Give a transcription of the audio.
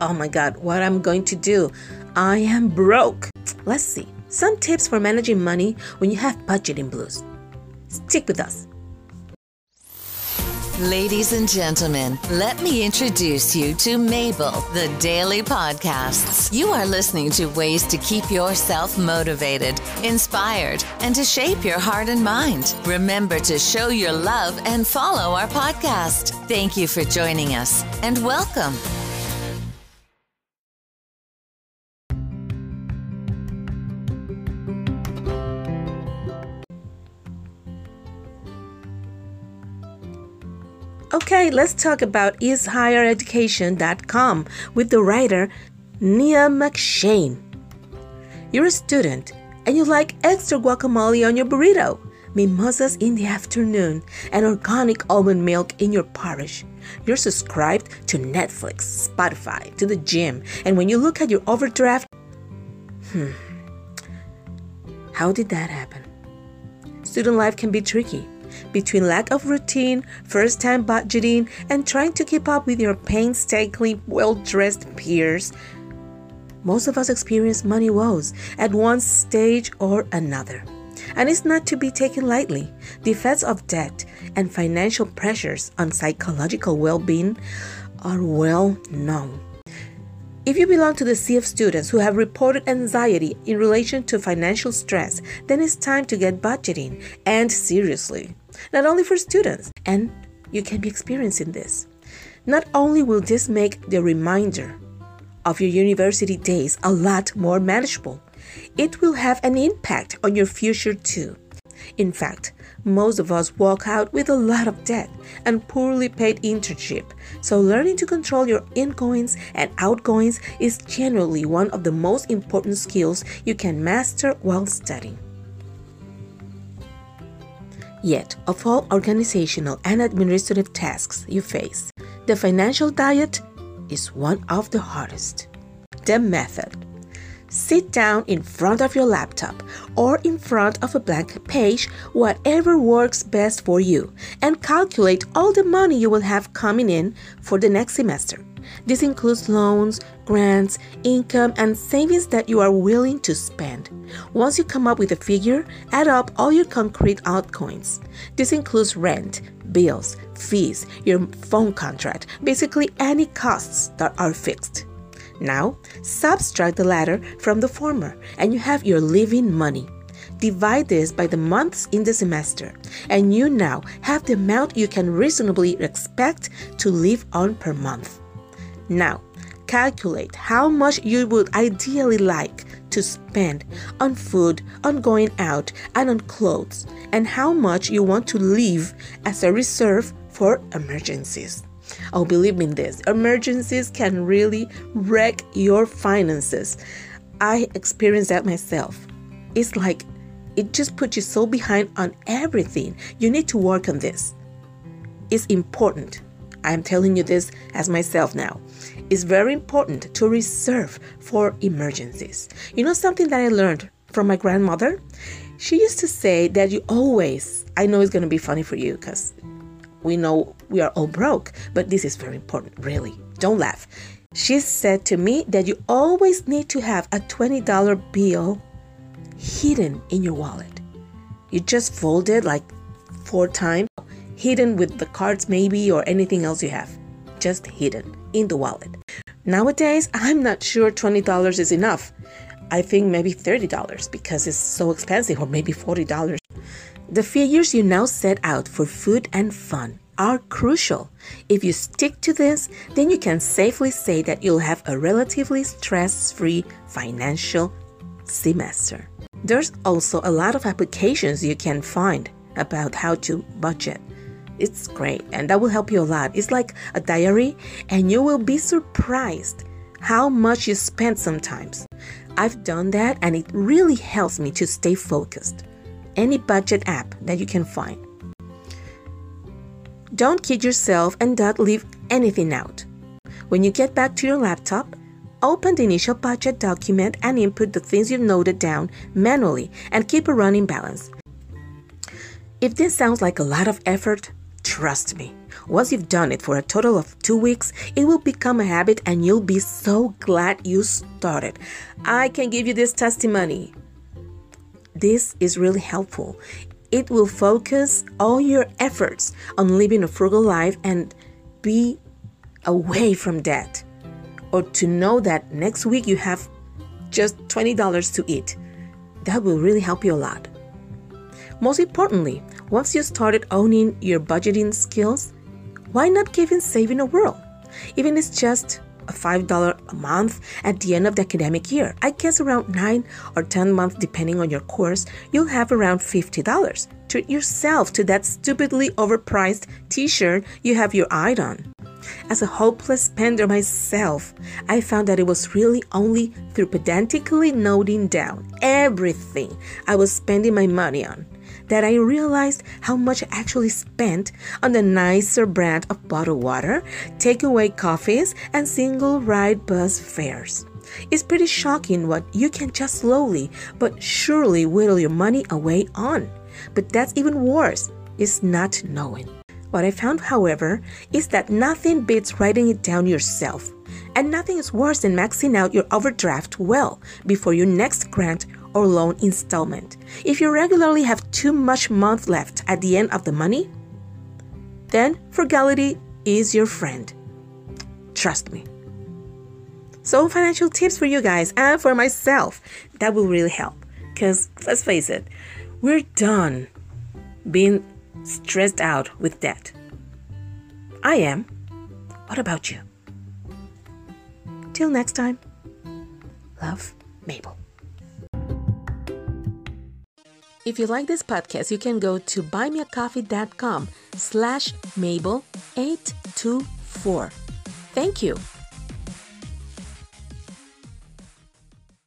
Oh my God, what I'm going to do? I am broke. Let's see. Some tips for managing money when you have budgeting blues. Stick with us. Ladies and gentlemen, let me introduce you to Mabel, the daily podcasts. You are listening to ways to keep yourself motivated, inspired, and to shape your heart and mind. Remember to show your love and follow our podcast. Thank you for joining us and welcome. Okay, let's talk about ishighereducation.com with the writer Nia McShane. You're a student and you like extra guacamole on your burrito, mimosas in the afternoon, and organic almond milk in your porridge. You're subscribed to Netflix, Spotify, to the gym, and when you look at your overdraft, hmm, how did that happen? Student life can be tricky between lack of routine, first time budgeting, and trying to keep up with your painstakingly well dressed peers. Most of us experience money woes at one stage or another. And it's not to be taken lightly. The effects of debt and financial pressures on psychological well being are well known. If you belong to the sea of students who have reported anxiety in relation to financial stress, then it's time to get budgeting and seriously. Not only for students, and you can be experiencing this. Not only will this make the reminder of your university days a lot more manageable, it will have an impact on your future too. In fact, most of us walk out with a lot of debt and poorly paid internship. So learning to control your ingoings and outgoings is generally one of the most important skills you can master while studying. Yet, of all organizational and administrative tasks you face, the financial diet is one of the hardest. The method Sit down in front of your laptop or in front of a blank page, whatever works best for you, and calculate all the money you will have coming in for the next semester. This includes loans, grants, income, and savings that you are willing to spend. Once you come up with a figure, add up all your concrete outgoings. This includes rent, bills, fees, your phone contract, basically any costs that are fixed. Now, subtract the latter from the former, and you have your living money. Divide this by the months in the semester, and you now have the amount you can reasonably expect to live on per month. Now, calculate how much you would ideally like to spend on food, on going out, and on clothes, and how much you want to leave as a reserve for emergencies. Oh, believe me in this, emergencies can really wreck your finances. I experienced that myself. It's like it just puts you so behind on everything. You need to work on this. It's important. I'm telling you this as myself now. It's very important to reserve for emergencies. You know something that I learned from my grandmother? She used to say that you always, I know it's going to be funny for you because we know we are all broke, but this is very important, really. Don't laugh. She said to me that you always need to have a $20 bill hidden in your wallet. You just fold it like four times, hidden with the cards maybe or anything else you have. Just hidden in the wallet. Nowadays, I'm not sure $20 is enough. I think maybe $30 because it's so expensive, or maybe $40. The figures you now set out for food and fun are crucial. If you stick to this, then you can safely say that you'll have a relatively stress free financial semester. There's also a lot of applications you can find about how to budget. It's great and that will help you a lot. It's like a diary, and you will be surprised how much you spend sometimes. I've done that and it really helps me to stay focused any budget app that you can find. Don't kid yourself and don't leave anything out. When you get back to your laptop, open the initial budget document and input the things you've noted down manually and keep a running balance. If this sounds like a lot of effort, Trust me, once you've done it for a total of two weeks, it will become a habit and you'll be so glad you started. I can give you this testimony. This is really helpful. It will focus all your efforts on living a frugal life and be away from debt. Or to know that next week you have just $20 to eat. That will really help you a lot. Most importantly, once you started owning your budgeting skills, why not give in saving a whirl? Even it's just $5 a month at the end of the academic year. I guess around 9 or 10 months, depending on your course, you'll have around $50. Treat yourself to that stupidly overpriced t shirt you have your eye on. As a hopeless spender myself, I found that it was really only through pedantically noting down everything I was spending my money on that I realized how much I actually spent on the nicer brand of bottled water, takeaway coffees, and single ride bus fares. It's pretty shocking what you can just slowly but surely whittle your money away on. But that's even worse, is not knowing. What I found, however, is that nothing beats writing it down yourself. And nothing is worse than maxing out your overdraft well before your next grant or loan installment. If you regularly have too much month left at the end of the money, then frugality is your friend. Trust me. So, financial tips for you guys and for myself that will really help. Because let's face it, we're done being stressed out with debt. I am. What about you? Till next time, love, Mabel. If you like this podcast, you can go to buymeacoffee.com slash Mabel824. Thank you.